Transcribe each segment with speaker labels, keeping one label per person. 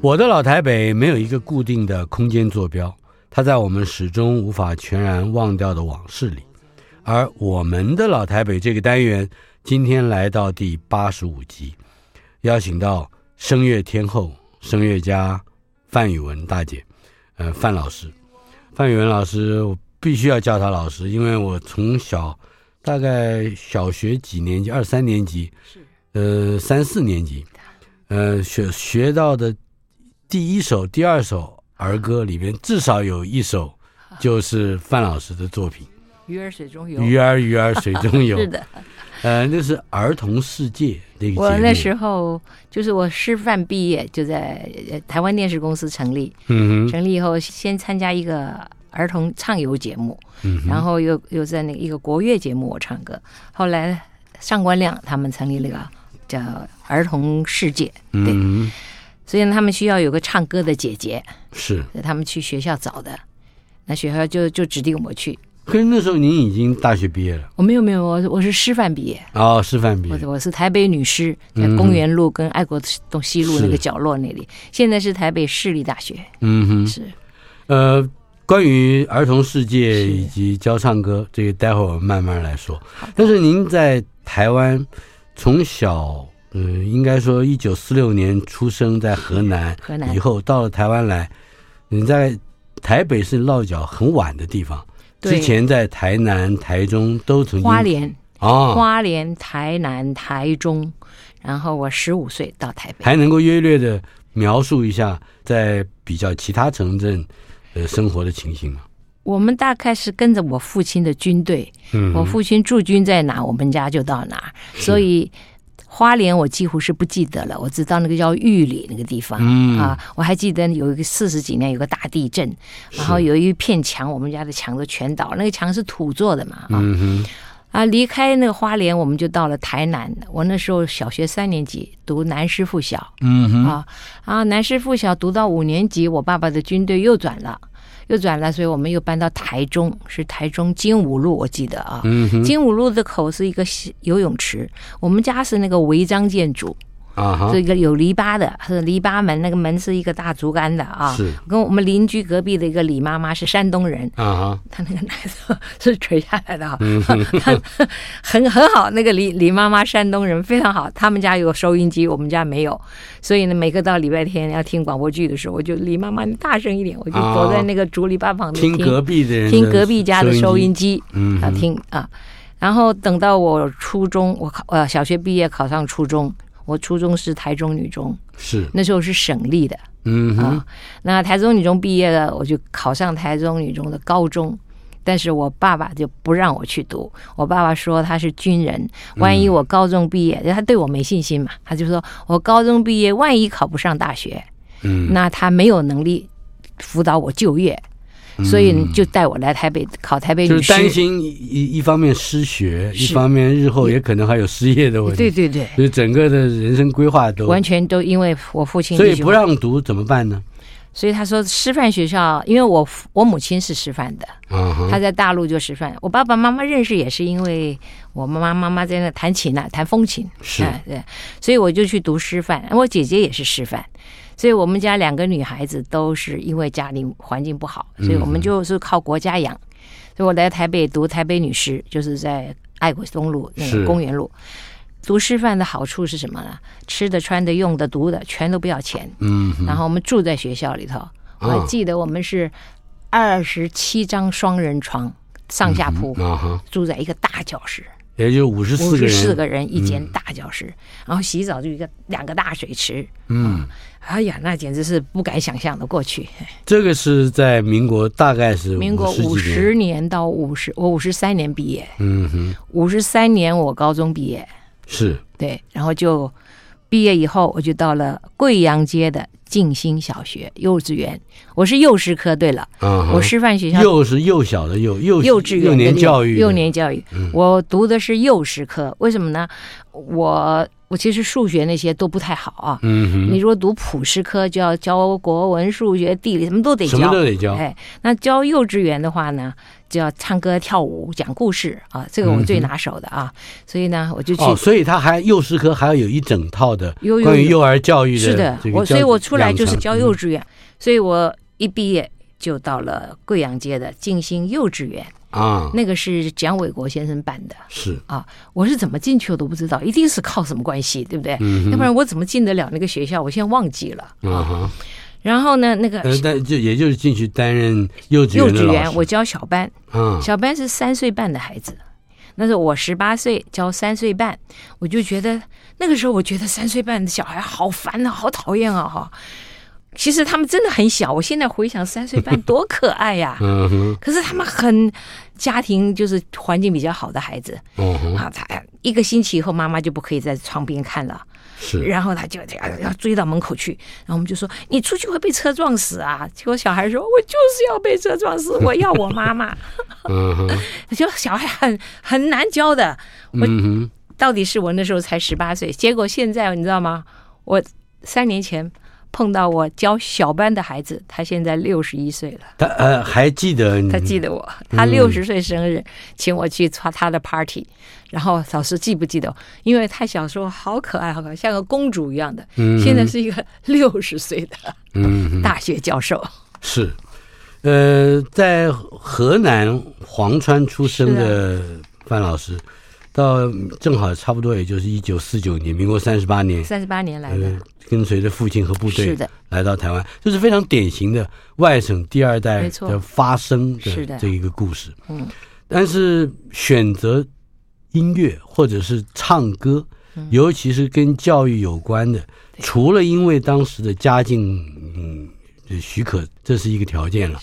Speaker 1: 我的老台北没有一个固定的空间坐标，它在我们始终无法全然忘掉的往事里。而我们的老台北这个单元今天来到第八十五集，邀请到声乐天后、声乐家范宇文大姐，呃，范老师。范宇文老师，我必须要叫他老师，因为我从小大概小学几年级，二三年级，呃，三四年级。呃，学学到的第一首、第二首儿歌里边，至少有一首就是范老师的作品《
Speaker 2: 鱼儿水中游》。
Speaker 1: 鱼儿鱼儿水中游。
Speaker 2: 是的，
Speaker 1: 呃，那是儿童世界那个。
Speaker 2: 我那时候就是我师范毕业，就在台湾电视公司成立。嗯。成立以后，先参加一个儿童唱游节目，嗯，然后又又在那个一个国乐节目我唱歌。后来上官亮他们成立那个。叫儿童世界，对，嗯、所以他们需要有个唱歌的姐姐，
Speaker 1: 是，
Speaker 2: 他们去学校找的，那学校就就指定我去。
Speaker 1: 可是那时候您已经大学毕业了？
Speaker 2: 我没有没有，我我是师范毕业。
Speaker 1: 哦，师范毕业。
Speaker 2: 我我是台北女师，在公园路跟爱国东西路那个角落那里。现在是台北市立大学。嗯哼，是。
Speaker 1: 呃，关于儿童世界以及教唱歌，这个待会儿我们慢慢来说。但是您在台湾。从小，嗯，应该说，一九四六年出生在河南，河南以后到了台湾来，你在台北是落脚很晚的地方。之前在台南、台中都曾经。
Speaker 2: 花莲啊，花莲、台南、台中，然后我十五岁到台北。
Speaker 1: 还能够约略的描述一下在比较其他城镇呃生活的情形吗？
Speaker 2: 我们大概是跟着我父亲的军队，嗯，我父亲驻军在哪，我们家就到哪。所以花莲我几乎是不记得了，我知道那个叫玉里那个地方，嗯啊，我还记得有一个四十几年有个大地震，然后有一片墙，我们家的墙都全倒，那个墙是土做的嘛，啊，嗯，啊，离开那个花莲，我们就到了台南。我那时候小学三年级，读南师附小，嗯哼，啊啊，南师附小读到五年级，我爸爸的军队又转了。又转了，所以我们又搬到台中，是台中金武路，我记得啊。嗯，精武路的口是一个游泳池，我们家是那个违章建筑。啊，这个有篱笆的，是篱笆门，那个门是一个大竹竿的啊。是，跟我们邻居隔壁的一个李妈妈是山东人。啊，她那个奶头是垂下来的啊，很很好。那个李李妈妈山东人非常好，他们家有收音机，我们家没有，所以呢，每个到礼拜天要听广播剧的时候，我就李妈妈你大声一点，我就躲在那个竹篱笆旁边听
Speaker 1: 隔壁的人
Speaker 2: 听隔壁家的收音机，嗯，啊听啊，然后等到我初中，我考呃小学毕业考上初中。我初中是台中女中，是。那时候是省立的，嗯啊，那台中女中毕业了，我就考上台中女中的高中，但是我爸爸就不让我去读，我爸爸说他是军人，万一我高中毕业，嗯、他对我没信心嘛，他就说我高中毕业万一考不上大学，嗯，那他没有能力辅导我就业。所以就带我来台北考台北女，
Speaker 1: 就是担心一一方面失学，一方面日后也可能还有失业的问题。
Speaker 2: 对对对，
Speaker 1: 所以整个的人生规划都
Speaker 2: 完全都因为我父亲。
Speaker 1: 所以不让读怎么办呢？
Speaker 2: 所以他说师范学校，因为我我母亲是师范的，他在大陆就师范。我爸爸妈妈认识也是因为我妈妈妈妈在那弹琴呢、啊，弹风琴。
Speaker 1: 是，
Speaker 2: 对，所以我就去读师范。我姐姐也是师范，所以我们家两个女孩子都是因为家里环境不好，所以我们就是靠国家养。所以我来台北读台北女师，就是在爱国东路那个公园路。读师范的好处是什么呢？吃的、穿的、用的、读的，全都不要钱。
Speaker 1: 嗯，
Speaker 2: 然后我们住在学校里头，我还记得我们是二十七张双人床，上下铺，住在一个大教室，
Speaker 1: 也就五十四
Speaker 2: 个四个人一间大教室，然后洗澡就一个两个大水池。
Speaker 1: 嗯，
Speaker 2: 哎呀，那简直是不敢想象的过去。
Speaker 1: 这个是在民国，大概是
Speaker 2: 民国五十年到五十，我五十三年毕业。
Speaker 1: 嗯哼，
Speaker 2: 五十三年我高中毕业。
Speaker 1: 是
Speaker 2: 对，然后就毕业以后，我就到了贵阳街的静心小学幼稚园。我是幼师科，对了，
Speaker 1: 嗯，
Speaker 2: 我师范学校
Speaker 1: 幼是幼小的幼，幼
Speaker 2: 幼稚园
Speaker 1: 幼年教育，
Speaker 2: 幼年教育。我读的是幼师科，为什么呢？我。我其实数学那些都不太好啊。
Speaker 1: 嗯哼。
Speaker 2: 你如果读普师科，就要教国文、数学、地理，什么都得教。
Speaker 1: 什么都得教。
Speaker 2: 哎，那教幼稚园的话呢，就要唱歌、跳舞、讲故事啊，这个我最拿手的啊。所以呢，我就去。
Speaker 1: 哦，所以他还幼师科还要有一整套的关于幼儿教育的。
Speaker 2: 是的，我所以我出来就是教幼稚园，所以我一毕业就到了贵阳街的静心幼稚园。
Speaker 1: 啊，
Speaker 2: 那个是蒋伟国先生办的，
Speaker 1: 是
Speaker 2: 啊，我是怎么进去我都不知道，一定是靠什么关系，对不对？
Speaker 1: 嗯，
Speaker 2: 要不然我怎么进得了那个学校？我现在忘记了
Speaker 1: 啊。
Speaker 2: 然后呢，那个
Speaker 1: 但就也就是进去担任幼稚园
Speaker 2: 幼稚园，我教小班，
Speaker 1: 啊，
Speaker 2: 小班是三岁半的孩子，那时候我十八岁教三岁半，我就觉得那个时候我觉得三岁半的小孩好烦啊，好讨厌啊，哈。其实他们真的很小，我现在回想三岁半多可爱呀！
Speaker 1: 嗯哼。
Speaker 2: 可是他们很家庭就是环境比较好的孩子。
Speaker 1: 嗯哼。
Speaker 2: 啊，他一个星期以后，妈妈就不可以在窗边看了。
Speaker 1: 是。然
Speaker 2: 后他就要要追到门口去，然后我们就说：“你出去会被车撞死啊！”结果小孩说：“我就是要被车撞死，我要我妈妈。”
Speaker 1: 嗯哼。
Speaker 2: 就小孩很很难教的。我到底是我那时候才十八岁，结果现在你知道吗？我三年前。碰到我教小班的孩子，他现在六十一岁了。
Speaker 1: 他呃还记得你？
Speaker 2: 他记得我，他六十岁生日，嗯、请我去参他的 party。然后老师记不记得？因为他小时候好可爱，好可爱，像个公主一样的。嗯，现在是一个六十岁的嗯大学教授。
Speaker 1: 是，呃，在河南潢川出生的范老师。到正好差不多，也就是一九四九年，民国三十八年，
Speaker 2: 三十八年来的，
Speaker 1: 呃、跟随着父亲和部队
Speaker 2: 是的
Speaker 1: 来到台湾，这是非常典型的外省第二代的发生的这一个故事。
Speaker 2: 嗯，
Speaker 1: 但是选择音乐或者是唱歌，嗯、尤其是跟教育有关的，除了因为当时的家境嗯许可，这是一个条件了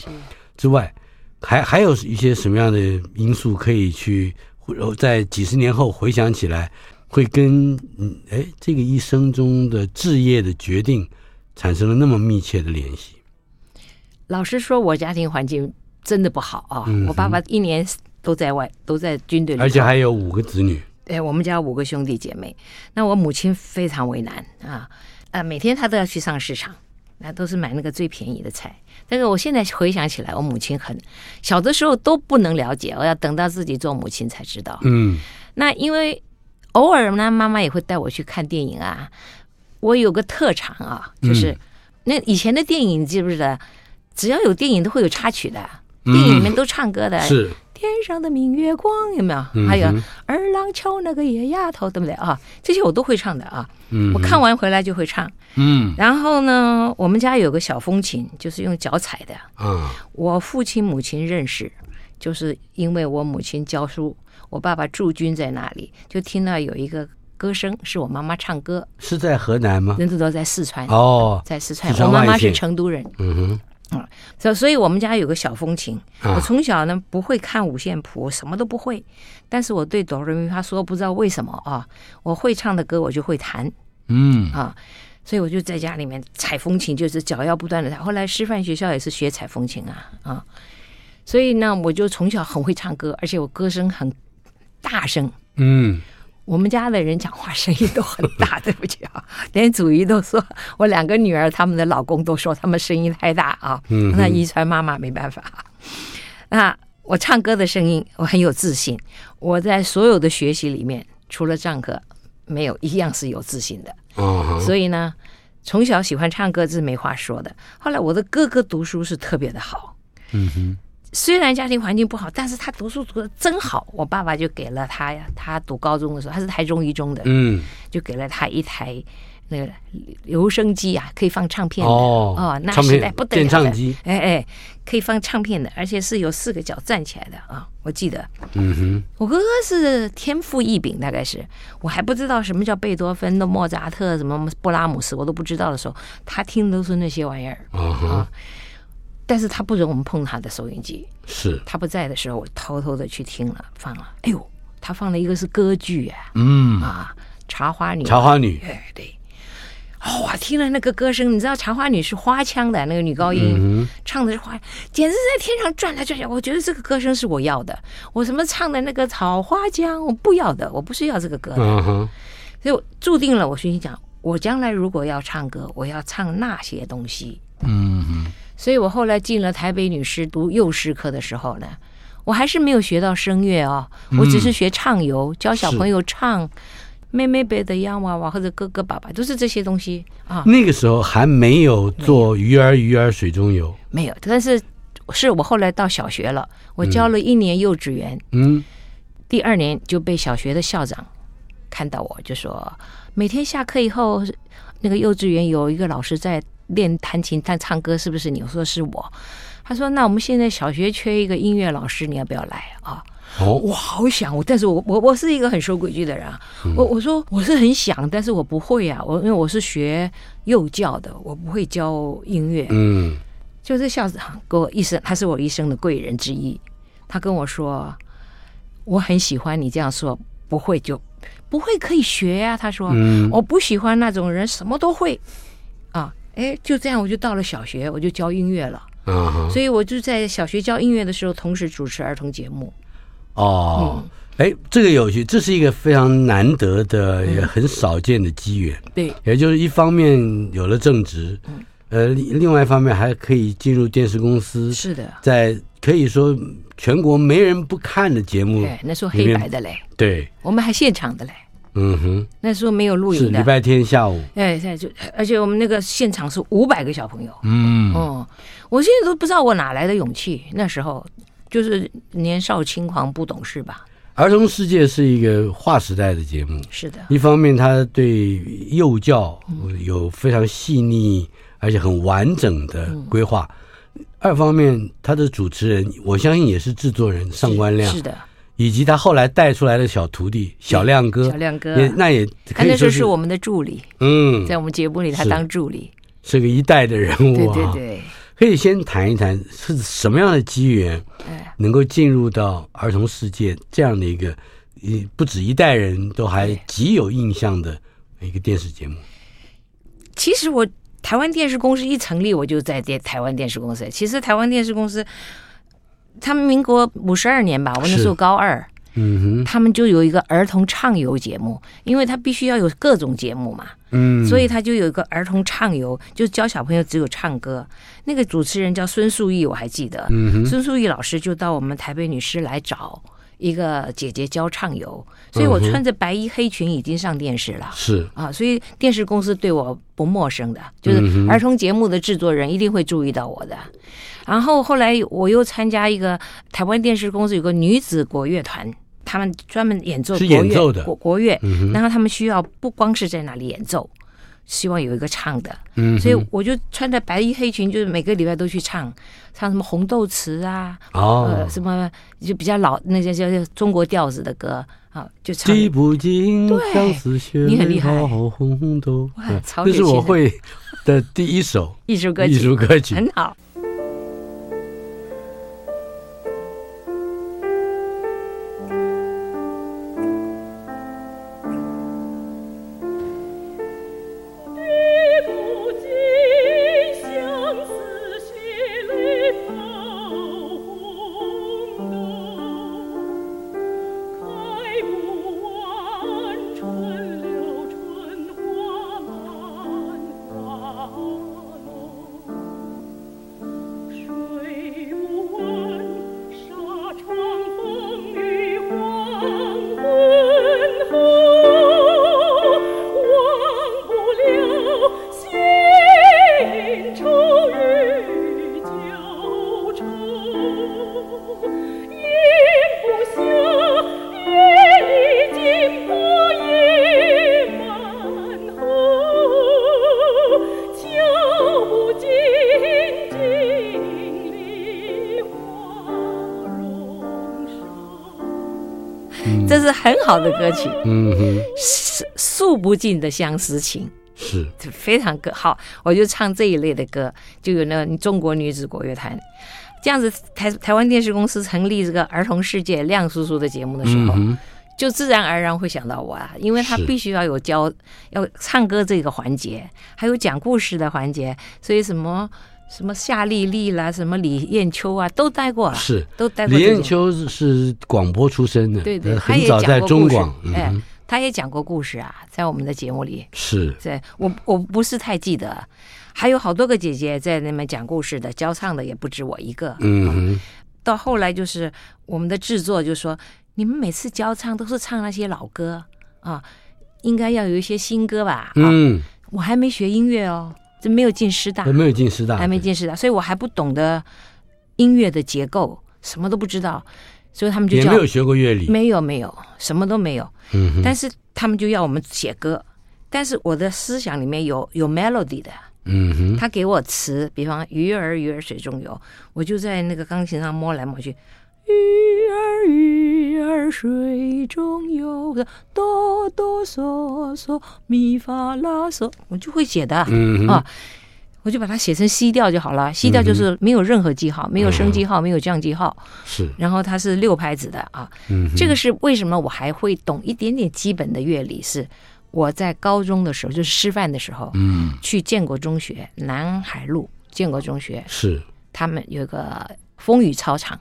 Speaker 1: 之外，还还有一些什么样的因素可以去？在几十年后回想起来，会跟嗯哎这个一生中的置业的决定产生了那么密切的联系。
Speaker 2: 老实说，我家庭环境真的不好啊！嗯、我爸爸一年都在外，都在军队里，
Speaker 1: 而且还有五个子女。
Speaker 2: 对，我们家五个兄弟姐妹。那我母亲非常为难啊，呃，每天她都要去上市场，那都是买那个最便宜的菜。但是我现在回想起来，我母亲很小的时候都不能了解，我要等到自己做母亲才知道。
Speaker 1: 嗯，
Speaker 2: 那因为偶尔呢，妈妈也会带我去看电影啊。我有个特长啊，就是那以前的电影，你记不记得？只要有电影都会有插曲的，电影里面都唱歌的。
Speaker 1: 嗯、是。
Speaker 2: 天上的明月光有没有？还有二郎桥那个野丫头，对不对啊？这些我都会唱的啊。
Speaker 1: 嗯，
Speaker 2: 我看完回来就会唱。
Speaker 1: 嗯，
Speaker 2: 然后呢，我们家有个小风琴，就是用脚踩的。
Speaker 1: 啊，
Speaker 2: 我父亲母亲认识，就是因为我母亲教书，我爸爸驻军在那里，就听到有一个歌声，是我妈妈唱歌。
Speaker 1: 是在河南吗？
Speaker 2: 人都都在四川
Speaker 1: 哦，
Speaker 2: 在四川。我妈妈是成都人。
Speaker 1: 嗯哼。
Speaker 2: 嗯，所所以，我们家有个小风琴。我从小呢不会看五线谱，我什么都不会。但是我对哆瑞咪发嗦不知道为什么啊，我会唱的歌我就会弹。
Speaker 1: 嗯
Speaker 2: 啊，所以我就在家里面踩风琴，就是脚要不断的踩。后来师范学校也是学踩风琴啊啊，所以呢，我就从小很会唱歌，而且我歌声很大声。
Speaker 1: 嗯，
Speaker 2: 我们家的人讲话声音都很大，对不起啊，连祖姨都说，我两个女儿他们的老公都说他们声音太大啊，嗯，那遗传妈妈没办法。那我唱歌的声音，我很有自信。我在所有的学习里面，除了唱歌，没有一样是有自信的。哦，所以呢，从小喜欢唱歌是没话说的。后来我的哥哥读书是特别的好。嗯哼。虽然家庭环境不好，但是他读书读的真好。我爸爸就给了他呀，他读高中的时候，他是台中一中的，嗯，就给了他一台那个留声机啊，可以放唱片的。哦，哦，那时代不得了的，唱机，哎哎，可以放唱片的，而且是有四个脚站起来的啊，我记得，嗯哼，我哥哥是天赋异禀，大概是。我还不知道什么叫贝多芬的莫扎特，什么布拉姆斯，我都不知道的时候，他听的都是那些玩意儿。啊但是他不准我们碰他的收音机，
Speaker 1: 是。
Speaker 2: 他不在的时候，我偷偷的去听了，放了。哎呦，他放了一个是歌剧啊，
Speaker 1: 嗯。
Speaker 2: 啊，茶花女，
Speaker 1: 茶花女，
Speaker 2: 哎对，哇、哦，听了那个歌声，你知道茶花女是花腔的那个女高音，嗯、唱的是花，简直在天上转来转去。我觉得这个歌声是我要的，我什么唱的那个草花江，我不要的，我不是要这个歌的，所以我注定了，我心想，我将来如果要唱歌，我要唱那些东西，嗯哼。所以我后来进了台北女师读幼师课的时候呢，我还是没有学到声乐哦，我只是学唱游，教小朋友唱《妹妹背的洋娃娃》或者《哥哥爸爸》，都是这些东西啊。
Speaker 1: 那个时候还没有做鱼儿鱼儿水中游，
Speaker 2: 没有。但是是我后来到小学了，我教了一年幼稚园，嗯，第二年就被小学的校长看到我就说，每天下课以后，那个幼稚园有一个老师在。练弹琴、弹唱歌是不是你？我说是我。他说：“那我们现在小学缺一个音乐老师，你要不要来啊？”哦，我好想我，但是我我我是一个很守规矩的人啊。嗯、我我说我是很想，但是我不会啊。我因为我是学幼教的，我不会教音乐。嗯，就是校长给我一生，他是我一生的贵人之一。他跟我说：“我很喜欢你这样说，不会就不会可以学呀、啊。”他说：“嗯、我不喜欢那种人什么都会啊。”哎，就这样，我就到了小学，我就教音乐了。嗯哼，所以我就在小学教音乐的时候，同时主持儿童节目。
Speaker 1: 哦，哎、嗯，这个有趣，这是一个非常难得的、也很少见的机缘。
Speaker 2: 对，
Speaker 1: 也就是一方面有了正职，嗯，呃，另外一方面还可以进入电视公司。
Speaker 2: 是的，
Speaker 1: 在可以说全国没人不看的节目，
Speaker 2: 那时候黑白的嘞，
Speaker 1: 对，
Speaker 2: 我们还现场的嘞。
Speaker 1: 嗯哼，
Speaker 2: 那时候没有录影的，
Speaker 1: 是礼拜天下午。
Speaker 2: 哎，现在就而且我们那个现场是五百个小朋友。嗯哦，我现在都不知道我哪来的勇气。那时候就是年少轻狂，不懂事吧。
Speaker 1: 儿童世界是一个划时代的节目，
Speaker 2: 是的。
Speaker 1: 一方面，他对幼教有非常细腻而且很完整的规划；嗯、二方面，他的主持人我相信也是制作人上官亮，
Speaker 2: 是的。
Speaker 1: 以及他后来带出来的小徒弟小亮哥，
Speaker 2: 小亮哥
Speaker 1: 也那也可以说是，
Speaker 2: 我们的助理。嗯，在我们节目里他当助理，
Speaker 1: 是，是个一代的人物啊。
Speaker 2: 对对对，
Speaker 1: 可以先谈一谈是什么样的机缘，能够进入到儿童世界这样的一个，一不止一代人都还极有印象的一个电视节目。
Speaker 2: 其实我台湾电视公司一成立，我就在电台湾电视公司。其实台湾电视公司。他们民国五十二年吧，我那时候高二，嗯哼，他们就有一个儿童畅游节目，因为他必须要有各种节目嘛，嗯，所以他就有一个儿童畅游，就教小朋友只有唱歌。那个主持人叫孙素义，我还记得，孙素义老师就到我们台北女师来找一个姐姐教唱游，所以我穿着白衣黑裙已经上电视了，
Speaker 1: 是。
Speaker 2: 啊，所以电视公司对我不陌生的，就是儿童节目的制作人一定会注意到我的。然后后来我又参加一个台湾电视公司有个女子国乐团，他们专门演奏国乐国国乐，嗯、然后他们需要不光是在那里演奏，希望有一个唱的，嗯、所以我就穿着白衣黑裙，就是每个礼拜都去唱，唱什么红豆词啊，哦，呃，什么就比较老那些叫中国调子的歌啊，就唱。记不尽相思血泪好红豆，这是我会
Speaker 1: 的第一首
Speaker 2: 艺术歌曲，艺
Speaker 1: 术歌曲。
Speaker 2: 很好。好的歌曲，
Speaker 1: 嗯哼，
Speaker 2: 数数不尽的相思情，
Speaker 1: 是。
Speaker 2: 非常歌好。我就唱这一类的歌，就有那中国女子国乐团。这样子台台湾电视公司成立这个儿童世界亮叔叔的节目的时候，嗯、就自然而然会想到我啊，因为他必须要有教要唱歌这个环节，还有讲故事的环节，所以什么什么夏丽丽啦，什么李艳秋啊，都待过，
Speaker 1: 是
Speaker 2: 都待过。
Speaker 1: 李艳秋是广播出身的，
Speaker 2: 对对，
Speaker 1: 很早在中广，
Speaker 2: 哎，他也讲过故事啊，在我们的节目里
Speaker 1: 是，
Speaker 2: 对我我不是太记得。还有好多个姐姐在那边讲故事的，教唱的也不止我一个。
Speaker 1: 嗯，
Speaker 2: 到后来就是我们的制作就说，你们每次教唱都是唱那些老歌啊，应该要有一些新歌吧？
Speaker 1: 嗯，
Speaker 2: 我还没学音乐哦，这没有进师大，
Speaker 1: 没有进师大，
Speaker 2: 还没进师大，所以我还不懂得音乐的结构，什么都不知道，所以他们就叫
Speaker 1: 也没有学过乐理，
Speaker 2: 没有没有，什么都没有。
Speaker 1: 嗯，
Speaker 2: 但是他们就要我们写歌，但是我的思想里面有有 melody 的。
Speaker 1: 嗯哼，
Speaker 2: 他给我词，比方“鱼儿鱼儿水中游”，我就在那个钢琴上摸来摸去，“鱼儿鱼儿水中游”，哆哆嗦嗦咪发拉嗦，我就会写的，
Speaker 1: 嗯
Speaker 2: 啊，我就把它写成 C 调就好了。C 调就是没有任何记号，没有升记号，没有降记号，
Speaker 1: 是。
Speaker 2: 然后它是六拍子的啊，
Speaker 1: 嗯，
Speaker 2: 这个是为什么我还会懂一点点基本的乐理？是。我在高中的时候，就是师范的时候，
Speaker 1: 嗯，
Speaker 2: 去建国中学南海路建国中学，
Speaker 1: 是。
Speaker 2: 他们有个风雨操场，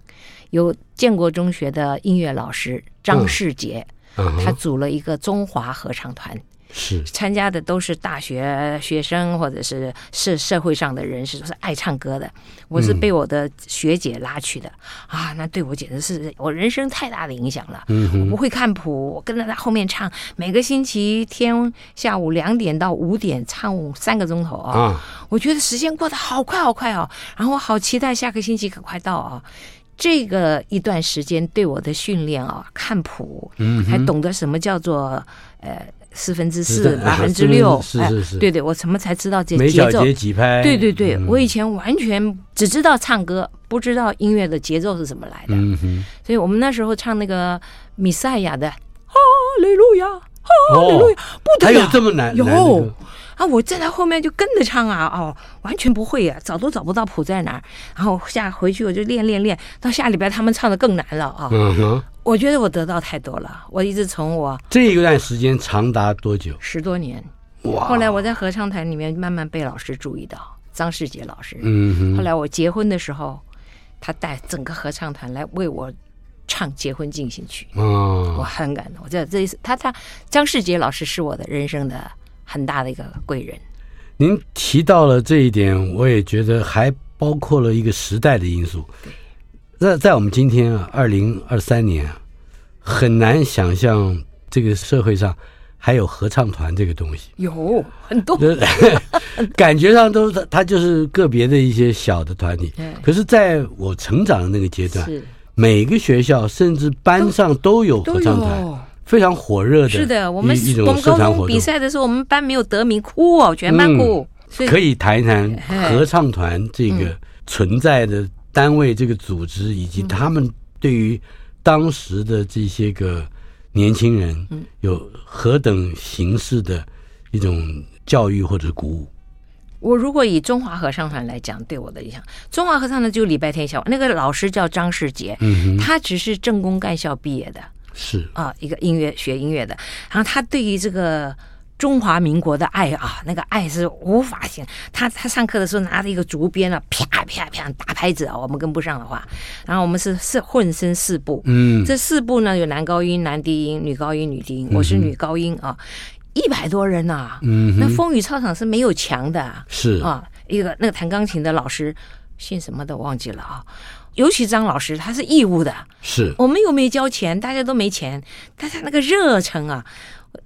Speaker 2: 有建国中学的音乐老师张世杰，
Speaker 1: 嗯，
Speaker 2: 他组了一个中华合唱团。
Speaker 1: 是
Speaker 2: 参加的都是大学学生，或者是社社会上的人士，都是爱唱歌的。我是被我的学姐拉去的、嗯、啊，那对我简直是我人生太大的影响了。
Speaker 1: 嗯，
Speaker 2: 我不会看谱，我跟着他后面唱，每个星期天下午两点到五点唱三个钟头啊、哦。我觉得时间过得好快好快哦，然后我好期待下个星期可快到啊、哦。这个一段时间对我的训练啊、哦，看谱，
Speaker 1: 嗯，
Speaker 2: 还懂得什么叫做呃。四分之四，八分之六，
Speaker 1: 是是是，
Speaker 2: 对对，我什么才知道这节奏？
Speaker 1: 节几拍？
Speaker 2: 对对对，我以前完全只知道唱歌，不知道音乐的节奏是怎么来的。
Speaker 1: 嗯哼，
Speaker 2: 所以我们那时候唱那个米赛亚的哈利路亚，哈利路亚，不得了，
Speaker 1: 还有这么难？
Speaker 2: 有。啊！我站在后面就跟着唱啊，哦，完全不会啊，找都找不到谱在哪儿。然后下回去我就练练练，到下礼拜他们唱的更难了啊。
Speaker 1: 嗯哼，
Speaker 2: 我觉得我得到太多了。我一直从我
Speaker 1: 这一段时间长达多久？
Speaker 2: 十多年。
Speaker 1: 哇！
Speaker 2: 后来我在合唱团里面慢慢被老师注意到，张世杰老师。
Speaker 1: 嗯哼。
Speaker 2: 后来我结婚的时候，他带整个合唱团来为我唱结婚进行曲。
Speaker 1: 哦，
Speaker 2: 我很感动。我这这一次，他他张世杰老师是我的人生的。很大的一个贵人。
Speaker 1: 您提到了这一点，我也觉得还包括了一个时代的因素。在在我们今天啊，二零二三年啊，很难想象这个社会上还有合唱团这个东西。
Speaker 2: 有很多，
Speaker 1: 感觉上都是它就是个别的一些小的团体。可是在我成长的那个阶段，每个学校甚至班上都有合唱团。非常火热的，
Speaker 2: 是的，我们
Speaker 1: 我们
Speaker 2: 高中比赛的时候，我们班没有得名，哭哦，全班哭。
Speaker 1: 嗯、可以谈一谈合唱团这个存在的单位、这个组织，以及他们对于当时的这些个年轻人有何等形式的一种教育或者鼓舞。
Speaker 2: 我如果以中华合唱团来讲，对我的影响，中华合唱团就礼拜天下午，那个老师叫张世杰，
Speaker 1: 嗯，
Speaker 2: 他只是政工干校毕业的。
Speaker 1: 是。
Speaker 2: 啊，一个音乐学音乐的，然后他对于这个中华民国的爱啊，那个爱是无法形容。他他上课的时候拿着一个竹鞭啊，啪啪啪打拍子啊，我们跟不上的话，然后我们是是混声四部，
Speaker 1: 嗯，
Speaker 2: 这四部呢有男高音、男低音、女高音、女低音，我是女高音啊，一百多人呐，
Speaker 1: 嗯，
Speaker 2: 那风雨操场是没有墙的，
Speaker 1: 是。
Speaker 2: 啊，一个那个弹钢琴的老师姓什么的忘记了啊。尤其张老师，他是义务的，
Speaker 1: 是。
Speaker 2: 我们又没交钱，大家都没钱，但他那个热忱啊，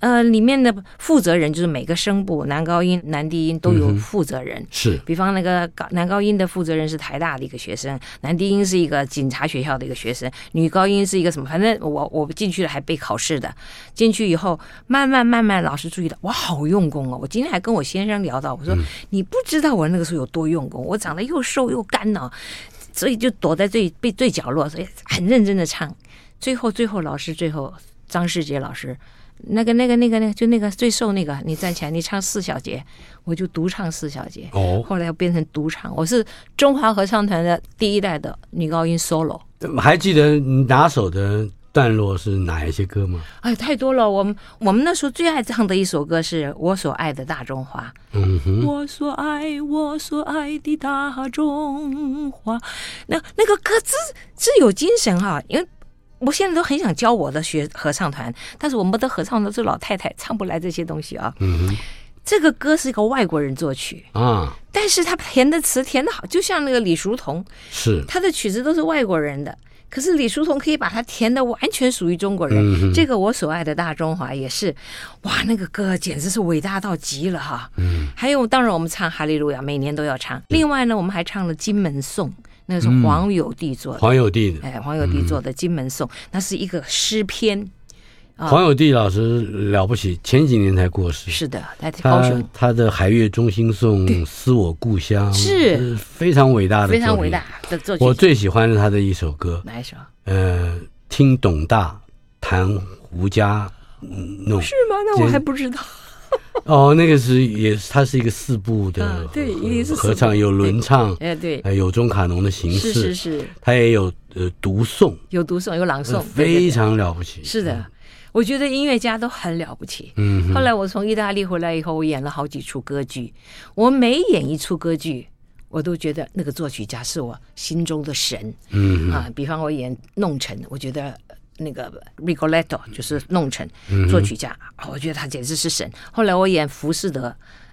Speaker 2: 呃，里面的负责人就是每个声部，男高音、男低音都有负责人，
Speaker 1: 嗯、是，
Speaker 2: 比方那个高男高音的负责人是台大的一个学生，男低音是一个警察学校的一个学生，女高音是一个什么，反正我我进去了还被考试的，进去以后慢慢慢慢，老师注意到我好用功哦，我今天还跟我先生聊到，我说、嗯、你不知道我那个时候有多用功，我长得又瘦又干呢。所以就躲在最被最角落，所以很认真的唱。最后，最后老师最后张世杰老师，那个那个那个那个就那个最瘦那个，你站起来，你唱四小节，我就独唱四小节。
Speaker 1: 哦，
Speaker 2: 后来又变成独唱，我是中华合唱团的第一代的女高音 solo。
Speaker 1: 还记得你拿手的段落是哪一些歌吗？
Speaker 2: 哎，太多了。我们我们那时候最爱唱的一首歌是我所爱的大中华。
Speaker 1: 嗯哼，
Speaker 2: 我所爱我所爱的大中华。那那个歌词是有精神哈、啊，因为我现在都很想教我的学合唱团，但是我们的合唱团是老太太唱不来这些东西啊。
Speaker 1: 嗯哼，
Speaker 2: 这个歌是一个外国人作曲
Speaker 1: 啊，
Speaker 2: 但是他填的词填的好，就像那个李叔同，
Speaker 1: 是
Speaker 2: 他的曲子都是外国人的。可是李叔同可以把它填的完全属于中国人，
Speaker 1: 嗯、
Speaker 2: 这个我所爱的大中华也是，哇，那个歌简直是伟大到极了哈。
Speaker 1: 嗯，
Speaker 2: 还有当然我们唱哈利路亚，每年都要唱。另外呢，我们还唱了金门颂，那是黄有地做的，
Speaker 1: 嗯、黄有地的，
Speaker 2: 哎，黄有地做的金门颂，嗯、那是一个诗篇。
Speaker 1: 黄友弟老师了不起，前几年才过世。
Speaker 2: 是的，在高雄，
Speaker 1: 他他的《海月中心颂》《思我故乡》
Speaker 2: 是
Speaker 1: 非常伟大的，
Speaker 2: 非常伟大的作品。
Speaker 1: 我最喜欢的他的一首歌，
Speaker 2: 哪一首？
Speaker 1: 呃，听董大弹胡笳弄，
Speaker 2: 是吗？那我还不知道。
Speaker 1: 哦，那个是也是，它是一个四部的，
Speaker 2: 对，一定是
Speaker 1: 合唱，有轮唱，
Speaker 2: 哎，对，
Speaker 1: 有中卡农的形式，
Speaker 2: 是是是，
Speaker 1: 它也有呃独诵，
Speaker 2: 有独诵，有朗诵，
Speaker 1: 非常了不起。
Speaker 2: 是的。我觉得音乐家都很了不起。
Speaker 1: 嗯哼，
Speaker 2: 后来我从意大利回来以后，我演了好几出歌剧。我每演一出歌剧，我都觉得那个作曲家是我心中的神。
Speaker 1: 嗯哼
Speaker 2: 啊，比方我演《弄臣》，我觉得那个 Rigoletto 就是弄臣、
Speaker 1: 嗯、
Speaker 2: 作曲家，我觉得他简直是神。后来我演《浮士德》。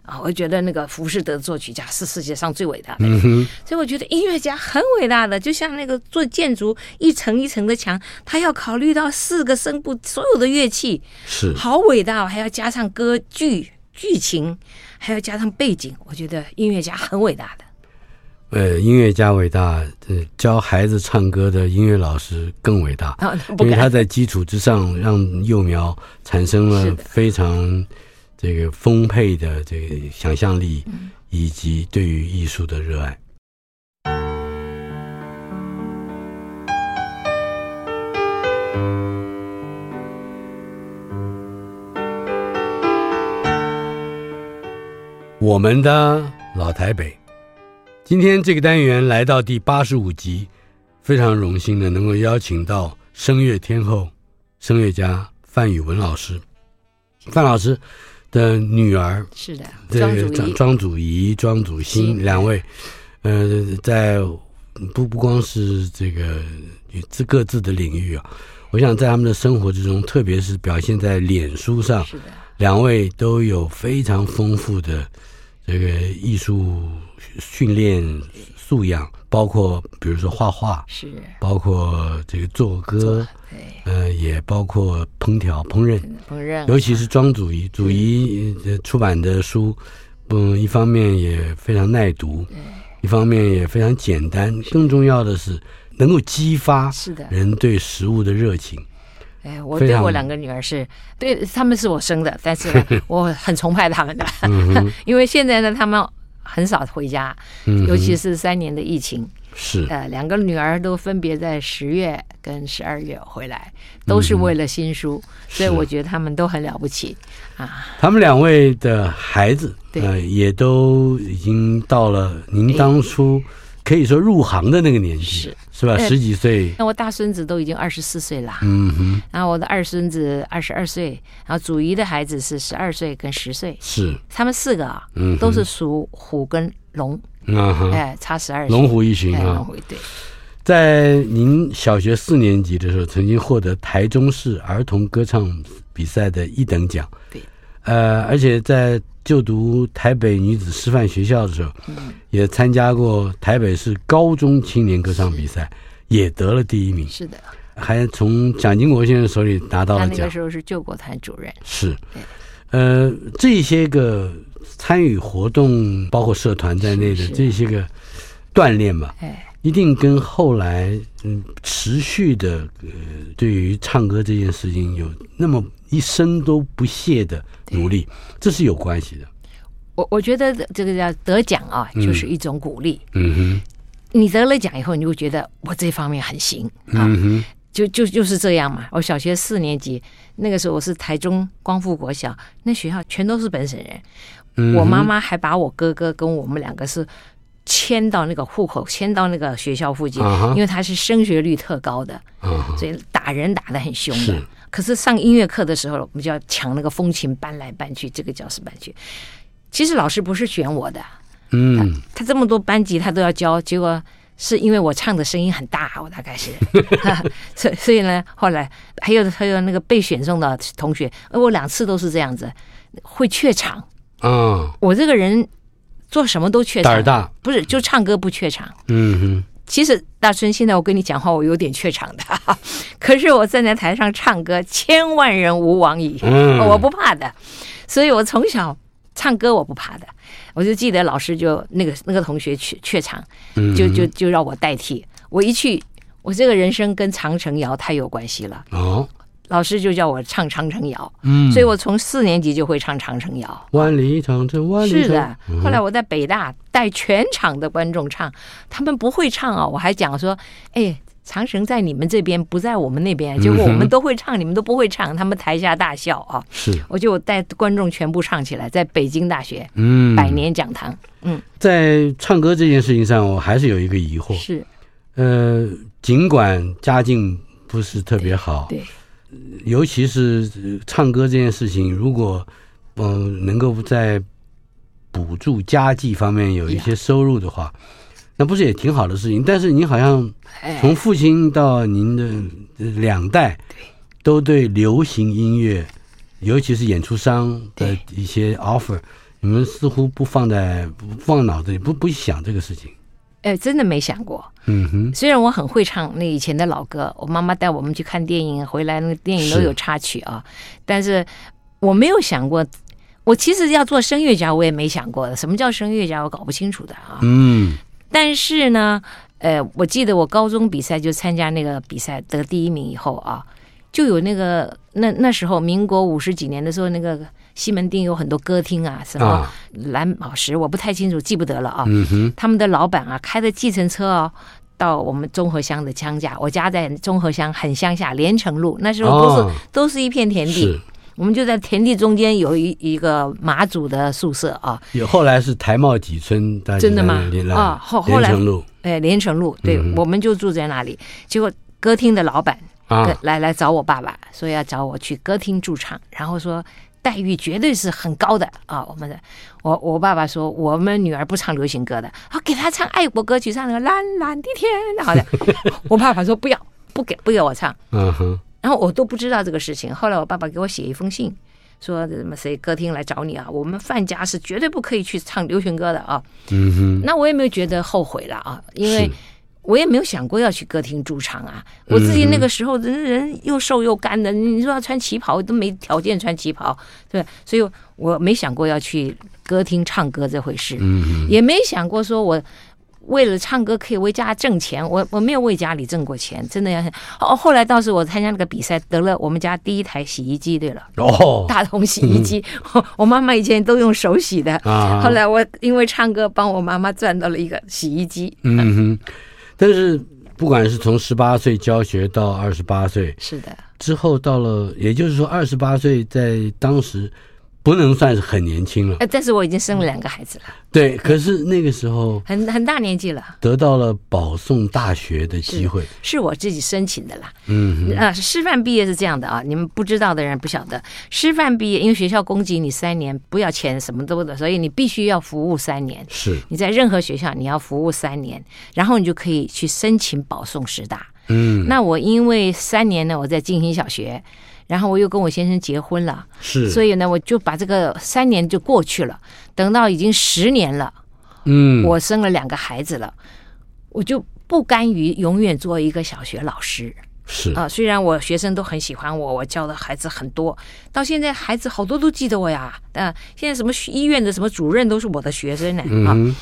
Speaker 2: 啊，我觉得那个浮士德作曲家是世界上最伟大的，
Speaker 1: 嗯，
Speaker 2: 所以我觉得音乐家很伟大的，就像那个做建筑一层一层的墙，他要考虑到四个声部所有的乐器，
Speaker 1: 是
Speaker 2: 好伟大，还要加上歌剧剧情，还要加上背景，我觉得音乐家很伟大的。
Speaker 1: 呃，音乐家伟大，呃，教孩子唱歌的音乐老师更伟大，
Speaker 2: 啊，
Speaker 1: 因为他在基础之上让幼苗产生了非常。这个丰沛的这个想象力，以及对于艺术的热爱。我们的老台北，今天这个单元来到第八十五集，非常荣幸的能够邀请到声乐天后、声乐家范宇文老师，范老师。的女儿。
Speaker 2: 是的，
Speaker 1: 这个庄庄祖仪、庄祖新两位，呃，在不不光是这个自各自的领域啊，我想在他们的生活之中，特别是表现在脸书上，
Speaker 2: 是的，
Speaker 1: 两位都有非常丰富的这个艺术训练素养，包括比如说画画，
Speaker 2: 是，
Speaker 1: 包括这个作歌。
Speaker 2: 对，
Speaker 1: 呃，也包括烹调、烹饪、
Speaker 2: 烹饪，
Speaker 1: 尤其是庄祖仪，祖仪出版的书，嗯，一方面也非常耐读，一方面也非常简单，更重要的是能够激发是的。人对食物的热情。
Speaker 2: 哎，我对我两个女儿是对他们是我生的，但是呢 我很崇拜他们的，因为现在呢，他们很少回家，尤其是三年的疫情。
Speaker 1: 是。
Speaker 2: 呃，两个女儿都分别在十月跟十二月回来，都是为了新书，嗯、所以我觉得他们都很了不起啊。
Speaker 1: 他们两位的孩子，
Speaker 2: 对。
Speaker 1: 呃，也都已经到了您当初可以说入行的那个年纪，是是吧？十几岁。
Speaker 2: 那我大孙子都已经二十四岁了，
Speaker 1: 嗯哼。
Speaker 2: 然后我的二孙子二十二岁，然后祖姨的孩子是十二岁跟十岁，
Speaker 1: 是他
Speaker 2: 们四个啊，嗯，都是属虎跟龙。
Speaker 1: 啊哈！
Speaker 2: 哎，差十二岁，
Speaker 1: 龙虎一群啊。
Speaker 2: 龙虎对，
Speaker 1: 在您小学四年级的时候，曾经获得台中市儿童歌唱比赛的一等奖。
Speaker 2: 对，
Speaker 1: 呃，而且在就读台北女子师范学校的时候，嗯，也参加过台北市高中青年歌唱比赛，也得了第一名。
Speaker 2: 是的，
Speaker 1: 还从蒋经国先生手里拿到了奖。
Speaker 2: 那个时候是救国团主任。
Speaker 1: 是，呃，这些个。参与活动，包括社团在内的这些个锻炼吧，
Speaker 2: 哎，
Speaker 1: 一定跟后来嗯持续的呃对于唱歌这件事情有那么一生都不懈的努力，这是有关系的。
Speaker 2: 我我觉得这个叫得奖啊，就是一种鼓励。
Speaker 1: 嗯哼，
Speaker 2: 你得了奖以后，你就觉得我这方面很行啊。
Speaker 1: 嗯哼，
Speaker 2: 就就就是这样嘛。我小学四年级那个时候，我是台中光复国小，那学校全都是本省人。嗯、我妈妈还把我哥哥跟我们两个是迁到那个户口，迁到那个学校附近，啊、因为他是升学率特高的，啊、所以打人打得很凶的。可是上音乐课的时候，我们就要抢那个风琴搬来搬去，这个教室搬去。其实老师不是选我的，嗯他，他这么多班级他都要教，结果。是因为我唱的声音很大，我大概是，所以所以呢，后来还有还有那个被选中的同学，我两次都是这样子，会怯场。嗯，我这个人做什么都怯场，胆儿大，不是就唱歌不怯场。嗯哼，其实大春，现在我跟你讲话，我有点怯场的，可是我站在台上唱歌，千万人吾往矣，嗯，我不怕的，所以我从小。唱歌我不怕的，我就记得老师就那个那个同学怯怯场，就就就让我代替。我一去，我这个人生跟长城谣太有关系了。哦，老师就叫我唱长城谣，嗯，所以我从四年级就会唱长城谣。万里长城万里。是的，后来我在北大带全场的观众唱，他们不会唱啊，我还讲说，哎。长城在你们这边，不在我们那边。结果我们都会唱，嗯、你们都不会唱，他们台下大笑啊！是，我就带观众全部唱起来，在北京大学，嗯，百年讲堂，嗯，
Speaker 1: 在唱歌这件事情上，我还是有一个疑惑。是，呃，尽管家境不是特别好，对，对尤其是唱歌这件事情，如果嗯、呃、能够在补助家计方面有一些收入的话。那不是也挺好的事情？但是您好像从父亲到您的两代，都对流行音乐，尤其是演出商的一些 offer，你们似乎不放在不放脑子里，不不想这个事情。
Speaker 2: 哎，真的没想过。嗯哼。虽然我很会唱那以前的老歌，我妈妈带我们去看电影，回来那个电影都有插曲啊，是但是我没有想过，我其实要做声乐家，我也没想过的。什么叫声乐家？我搞不清楚的啊。嗯。但是呢，呃，我记得我高中比赛就参加那个比赛得第一名以后啊，就有那个那那时候民国五十几年的时候，那个西门町有很多歌厅啊，什么蓝宝石，我不太清楚，记不得了啊。他们的老板啊，开的计程车哦，到我们中和乡的乡下，我家在中和乡很乡下，连城路，那时候都是、哦、都是一片田地。我们就在田地中间有一一个马祖的宿舍啊，有
Speaker 1: 后来是台茂几村，
Speaker 2: 真的吗？啊，后后来
Speaker 1: 连城路，
Speaker 2: 哎，连城路，对，嗯、我们就住在那里。结果歌厅的老板啊。来来找我爸爸，说要找我去歌厅驻唱，然后说待遇绝对是很高的啊。我们的我我爸爸说我们女儿不唱流行歌的，啊，给她唱爱国歌曲，唱那个蓝蓝的天，好的。我爸爸说不要，不给不给我唱。嗯哼。然后我都不知道这个事情。后来我爸爸给我写一封信，说什么谁歌厅来找你啊？我们范家是绝对不可以去唱流行歌的啊。嗯哼。那我也没有觉得后悔了啊，因为我也没有想过要去歌厅驻唱啊。我自己那个时候人人又瘦又干的，你说要穿旗袍都没条件穿旗袍，对，所以我没想过要去歌厅唱歌这回事。嗯。也没想过说我。为了唱歌可以为家挣钱，我我没有为家里挣过钱，真的要。哦，后来倒是我参加那个比赛，得了我们家第一台洗衣机。对了，哦，大同洗衣机，嗯、我妈妈以前都用手洗的，啊、后来我因为唱歌帮我妈妈赚到了一个洗衣机。嗯
Speaker 1: 哼，但是不管是从十八岁教学到二十八岁，
Speaker 2: 是的，
Speaker 1: 之后到了，也就是说二十八岁在当时。不能算是很年轻了，
Speaker 2: 呃，但是我已经生了两个孩子了。
Speaker 1: 对，可是那个时候
Speaker 2: 很很大年纪了，
Speaker 1: 得到了保送大学的机会，
Speaker 2: 是，是我自己申请的啦。嗯，啊、呃，师范毕业是这样的啊，你们不知道的人不晓得，师范毕业因为学校供给你三年，不要钱什么都的，所以你必须要服务三年。是，你在任何学校你要服务三年，然后你就可以去申请保送师大。嗯，那我因为三年呢，我在静心小学。然后我又跟我先生结婚了，是，所以呢，我就把这个三年就过去了。等到已经十年了，嗯，我生了两个孩子了，我就不甘于永远做一个小学老师。是啊，虽然我学生都很喜欢我，我教的孩子很多，到现在孩子好多都记得我呀。啊，现在什么医院的什么主任都是我的学生呢。啊，嗯、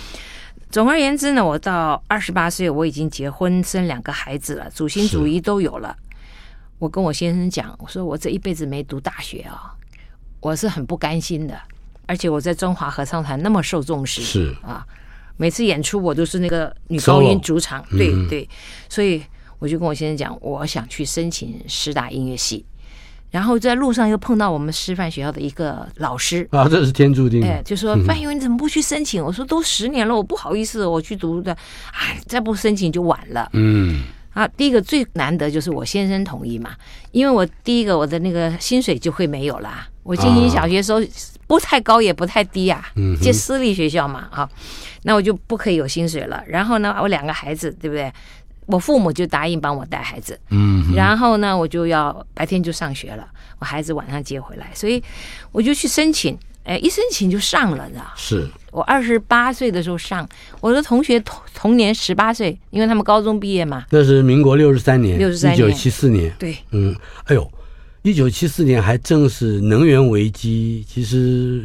Speaker 2: 总而言之呢，我到二十八岁，我已经结婚生两个孩子了，主心主意都有了。我跟我先生讲，我说我这一辈子没读大学啊，我是很不甘心的。而且我在中华合唱团那么受重视，是啊，每次演出我都是那个女高音主场对对，所以我就跟我先生讲，我想去申请师大音乐系。然后在路上又碰到我们师范学校的一个老师
Speaker 1: 啊，这是天注定。
Speaker 2: 哎，就说范云，你怎么不去申请？我说都十年了，我不好意思，我去读的，哎，再不申请就晚了。嗯，啊，第一个最难得就是我先生同意嘛，因为我第一个我的那个薪水就会没有啦。我进行小学时候不太高也不太低啊，就私立学校嘛，啊，那我就不可以有薪水了。然后呢，我两个孩子，对不对？我父母就答应帮我带孩子，嗯，然后呢，我就要白天就上学了，我孩子晚上接回来，所以我就去申请，哎，一申请就上了，你知道？
Speaker 1: 是
Speaker 2: 我二十八岁的时候上，我的同学同同年十八岁，因为他们高中毕业嘛。
Speaker 1: 那是民国六十三年，
Speaker 2: 六十三年，
Speaker 1: 一九七四年。
Speaker 2: 对，
Speaker 1: 嗯，哎呦，一九七四年还正是能源危机，其实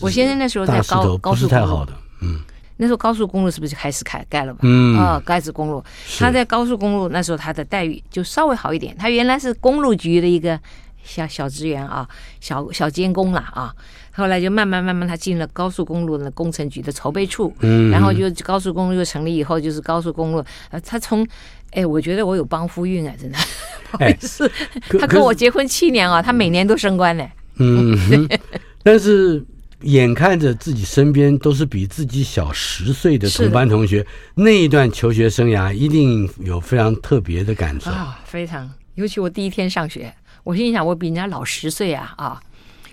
Speaker 2: 我先生那时候在高高
Speaker 1: 速不是太好的，嗯。
Speaker 2: 那时候高速公路是不是就开始开盖了嘛？嗯，啊，盖子公路，他在高速公路那时候他的待遇就稍微好一点。他原来是公路局的一个小小职员啊，小小监工了啊。后来就慢慢慢慢他进了高速公路的工程局的筹备处，嗯，然后就高速公路又成立以后就是高速公路。呃，他从，哎，我觉得我有帮夫运啊，真的，不好意思，他跟我结婚七年啊，他每年都升官呢。
Speaker 1: 嗯，但是。眼看着自己身边都是比自己小十岁的同班同学，那一段求学生涯一定有非常特别的感受
Speaker 2: 啊！非常，尤其我第一天上学，我心想我比人家老十岁啊啊！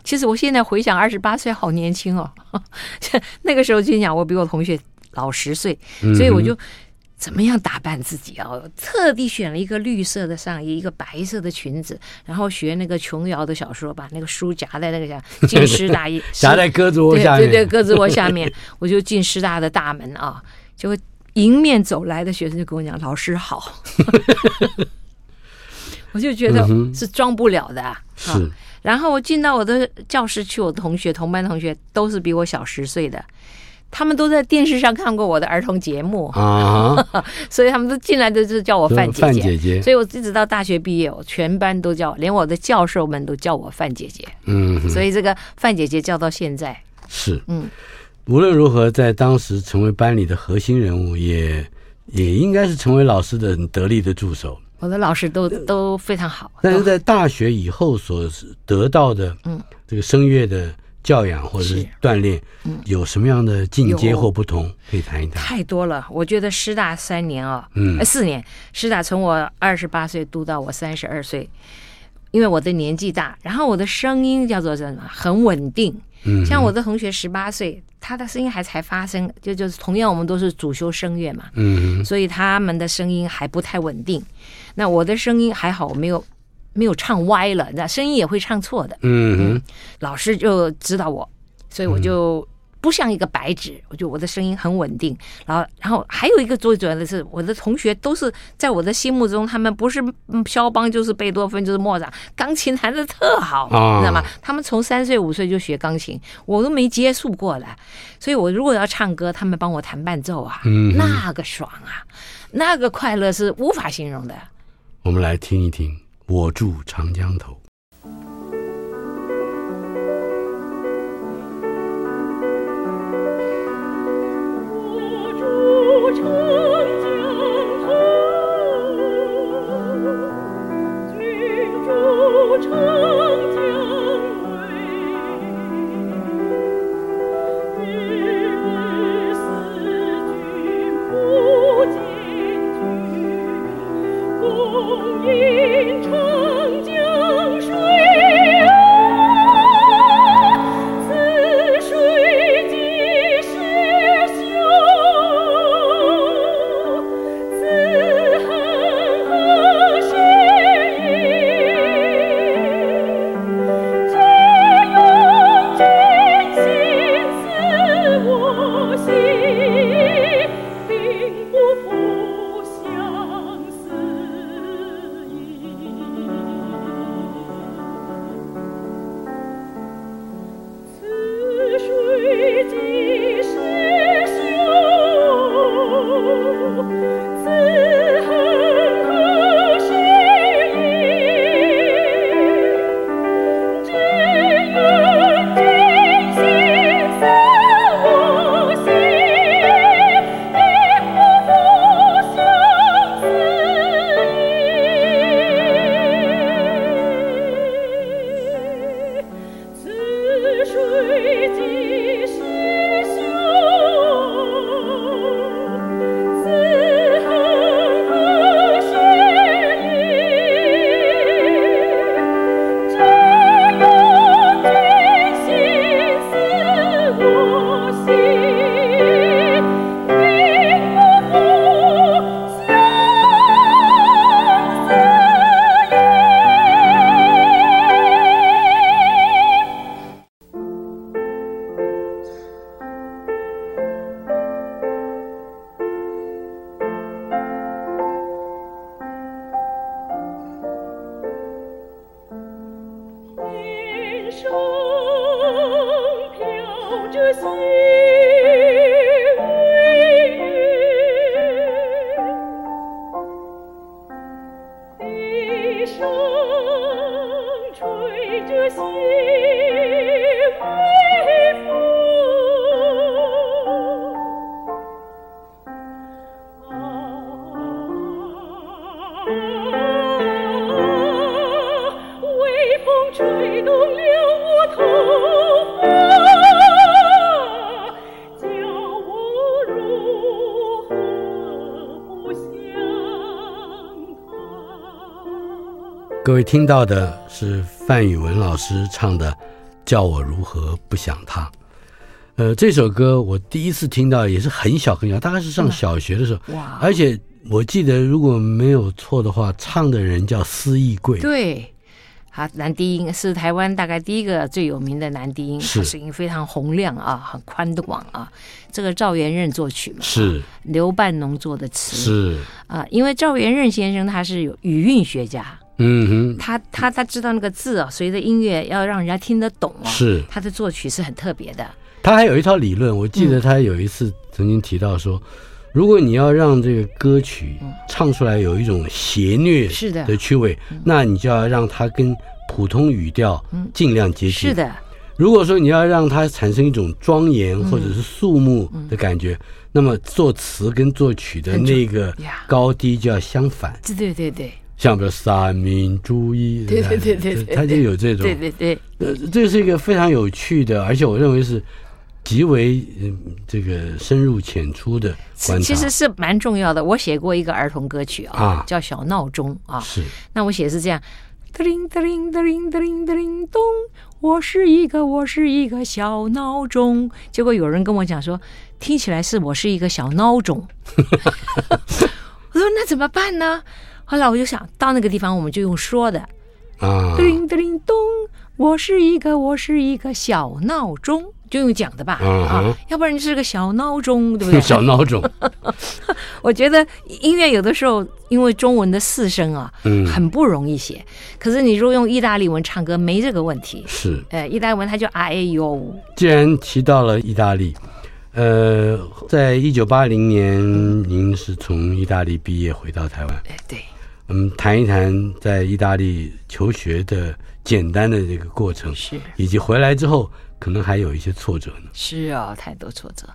Speaker 2: 其实我现在回想，二十八岁好年轻哦，那个时候就想我比我同学老十岁，所以我就。怎么样打扮自己啊？特地选了一个绿色的上衣，一个白色的裙子，然后学那个琼瑶的小说，把那个书夹在那个下，进师大一
Speaker 1: 夹在鸽子窝下面，
Speaker 2: 对对，鸽子窝下面，我就进师大的大门啊，就迎面走来的学生就跟我讲：“老师好。”我就觉得是装不了的啊。
Speaker 1: 是，
Speaker 2: 然后我进到我的教室去，我的同学同班同学都是比我小十岁的。他们都在电视上看过我的儿童节目啊，所以他们都进来的就是叫我范姐姐。
Speaker 1: 范姐姐，
Speaker 2: 所以我一直到大学毕业，我全班都叫，连我的教授们都叫我范姐姐。嗯，所以这个范姐姐叫到现在
Speaker 1: 是嗯，无论如何，在当时成为班里的核心人物，也也应该是成为老师的很得力的助手。
Speaker 2: 我的老师都都非常好，
Speaker 1: 但是在大学以后所得到的嗯这个声乐的。教养或者是锻炼，有什么样的进阶或不同？可以谈一谈。
Speaker 2: 太多了，我觉得师大三年啊，嗯，四年，师大从我二十八岁读到我三十二岁，因为我的年纪大，然后我的声音叫做什么？很稳定。嗯，像我的同学十八岁，他的声音还才发声，就就是同样我们都是主修声乐嘛，嗯，所以他们的声音还不太稳定。那我的声音还好，我没有。没有唱歪了，那声音也会唱错的。嗯，嗯，老师就指导我，所以我就不像一个白纸。我觉得我的声音很稳定。然后，然后还有一个最主要的是，我的同学都是在我的心目中，他们不是肖邦就是贝多芬就是莫扎，钢琴弹的特好，你知道吗？他们从三岁五岁就学钢琴，我都没接触过的。所以我如果要唱歌，他们帮我弹伴奏啊，那个爽啊，那个快乐是无法形容的。
Speaker 1: 我们来听一听。我住长江
Speaker 3: 头。
Speaker 1: 各位听到的是范宇文老师唱的《叫我如何不想他》。呃，这首歌我第一次听到也是很小很小，大概是上小学的时候。哇！而且我记得如果没有错的话，唱的人叫司义贵。
Speaker 2: 对，好，男低音是台湾大概第一个最有名的男低音，
Speaker 1: 是
Speaker 2: 声音非常洪亮啊，很宽广啊。这个赵元任作曲嘛，
Speaker 1: 是
Speaker 2: 刘半农作的词，
Speaker 1: 是
Speaker 2: 啊，因为赵元任先生他是有语韵学家。
Speaker 1: 嗯哼，
Speaker 2: 他他他知道那个字啊，随着音乐要让人家听得懂啊。
Speaker 1: 是，
Speaker 2: 他的作曲是很特别的。
Speaker 1: 他还有一套理论，我记得他有一次曾经提到说，嗯、如果你要让这个歌曲唱出来有一种邪虐是的的趣味，那你就要让它跟普通语调尽量接近。是的。如果说你要让它产生一种庄严或者是肃穆的感觉，那么作词跟作曲的那个高低就要相反。
Speaker 2: 对对对对。
Speaker 1: 像比如三民主义，
Speaker 2: 对对对对，
Speaker 1: 他就有这种，
Speaker 2: 对对对，
Speaker 1: 呃，这是一个非常有趣的，而且我认为是极为嗯这个深入浅出的观察。
Speaker 2: 其实是蛮重要的。我写过一个儿童歌曲啊，啊叫《小闹钟》啊，
Speaker 1: 是。
Speaker 2: 那我写是这样：叮铃叮铃叮铃哒铃哒铃咚，我是一个我是一个小闹钟。结果有人跟我讲说，听起来是我是一个小闹钟。我说那怎么办呢？后来我就想到那个地方，我们就用说的啊，叮叮咚，我是一个我是一个小闹钟，就用讲的吧啊，啊，要不然就是个小闹钟，对不对？
Speaker 1: 小闹钟。
Speaker 2: 我觉得音乐有的时候因为中文的四声啊，嗯，很不容易写。可是你如果用意大利文唱歌，没这个问题。
Speaker 1: 是，
Speaker 2: 呃，意大利文它就 I A U。
Speaker 1: 既然提到了意大利。呃，在一九八零年，您是从意大利毕业回到台湾。
Speaker 2: 哎，对。
Speaker 1: 嗯，谈一谈在意大利求学的简单的这个过程，
Speaker 2: 是，
Speaker 1: 以及回来之后可能还有一些挫折呢。
Speaker 2: 是啊、哦，太多挫折。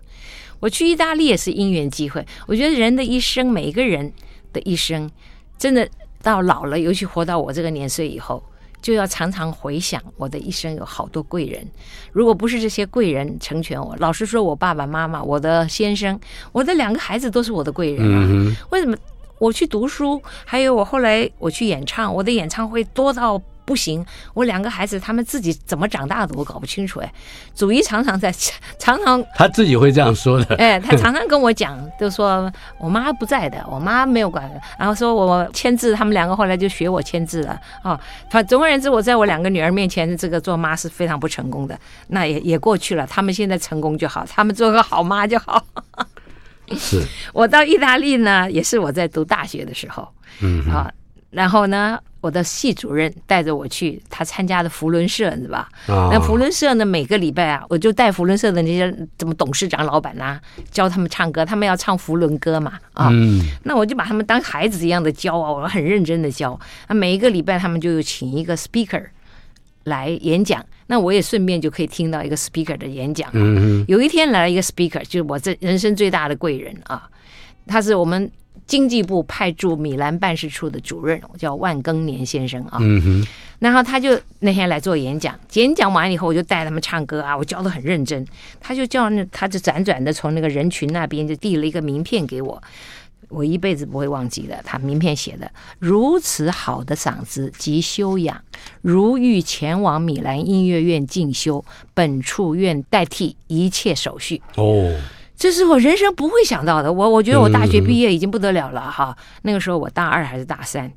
Speaker 2: 我去意大利也是因缘机会。我觉得人的一生，每一个人的一生，真的到老了，尤其活到我这个年岁以后。就要常常回想我的一生有好多贵人，如果不是这些贵人成全我，老实说，我爸爸妈妈、我的先生、我的两个孩子都是我的贵人啊。为什么我去读书，还有我后来我去演唱，我的演唱会多到。不行，我两个孩子他们自己怎么长大的，我搞不清楚哎。祖一常常在，常常
Speaker 1: 他自己会这样说的。
Speaker 2: 哎，他常常跟我讲，就说我妈不在的，我妈没有管。然后说我签字，他们两个后来就学我签字了啊。反、哦、总而言之，我在我两个女儿面前，这个做妈是非常不成功的。那也也过去了，他们现在成功就好，他们做个好妈就好。
Speaker 1: 是。
Speaker 2: 我到意大利呢，也是我在读大学的时候，嗯啊，然后呢。我的系主任带着我去他参加的福伦社，你知道吧？那福伦社呢，每个礼拜啊，我就带福伦社的那些怎么董事长、老板呐，教他们唱歌。他们要唱福伦歌嘛，啊，那我就把他们当孩子一样的教啊，我很认真的教。那每一个礼拜他们就请一个 speaker 来演讲，那我也顺便就可以听到一个 speaker 的演讲。嗯，有一天来了一个 speaker，就是我这人生最大的贵人啊，他是我们。经济部派驻米兰办事处的主任叫万庚年先生啊，嗯哼，然后他就那天来做演讲，演讲完以后我就带他们唱歌啊，我教的很认真，他就叫那他就辗转的从那个人群那边就递了一个名片给我，我一辈子不会忘记的，他名片写的如此好的嗓子及修养，如欲前往米兰音乐院进修，本处愿代替一切手续哦。这是我人生不会想到的。我我觉得我大学毕业已经不得了了哈。那个时候我大二还是大三，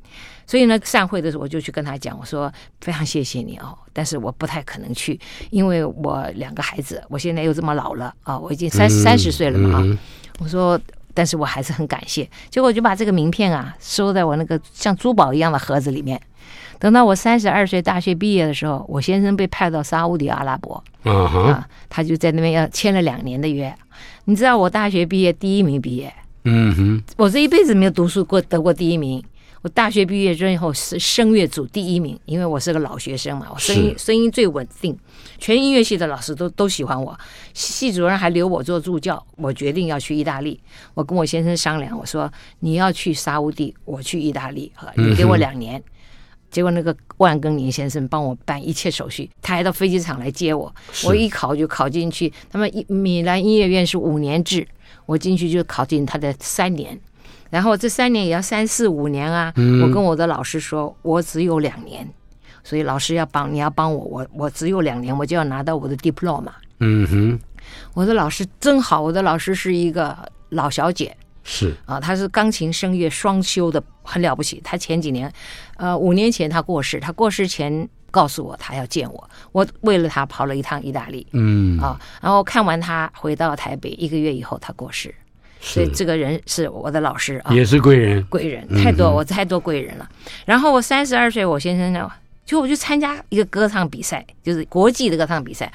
Speaker 2: 所以呢，散会的时候我就去跟他讲，我说非常谢谢你哦，但是我不太可能去，因为我两个孩子，我现在又这么老了啊，我已经三三十岁了嘛啊。我说但是我还是很感谢。结果我就把这个名片啊收在我那个像珠宝一样的盒子里面。等到我三十二岁大学毕业的时候，我先生被派到沙乌地阿拉伯，uh huh. 啊，他就在那边要签了两年的约。你知道我大学毕业第一名毕业，嗯哼、uh，huh. 我这一辈子没有读书过得过第一名。我大学毕业之后是声乐组第一名，因为我是个老学生嘛，我声音声音最稳定，全音乐系的老师都都喜欢我，系主任还留我做助教。我决定要去意大利，我跟我先生商量，我说你要去沙乌地，我去意大利，哈你给我两年。结果那个万庚林先生帮我办一切手续，他还到飞机场来接我，我一考就考进去。他们米兰音乐院是五年制，我进去就考进他的三年。然后这三年也要三四五年啊！嗯、我跟我的老师说，我只有两年，所以老师要帮你要帮我，我我只有两年，我就要拿到我的 diploma。嗯哼，我的老师真好，我的老师是一个老小姐，
Speaker 1: 是
Speaker 2: 啊，她是钢琴声乐双修的，很了不起。她前几年，呃，五年前她过世，她过世前告诉我她要见我，我为了她跑了一趟意大利。嗯啊，然后看完她回到台北，一个月以后她过世。所以这个人是我的老师啊，
Speaker 1: 也是贵人，
Speaker 2: 贵人太多，我太多贵人了。然后我三十二岁，我先生呢，就我去参加一个歌唱比赛，就是国际的歌唱比赛。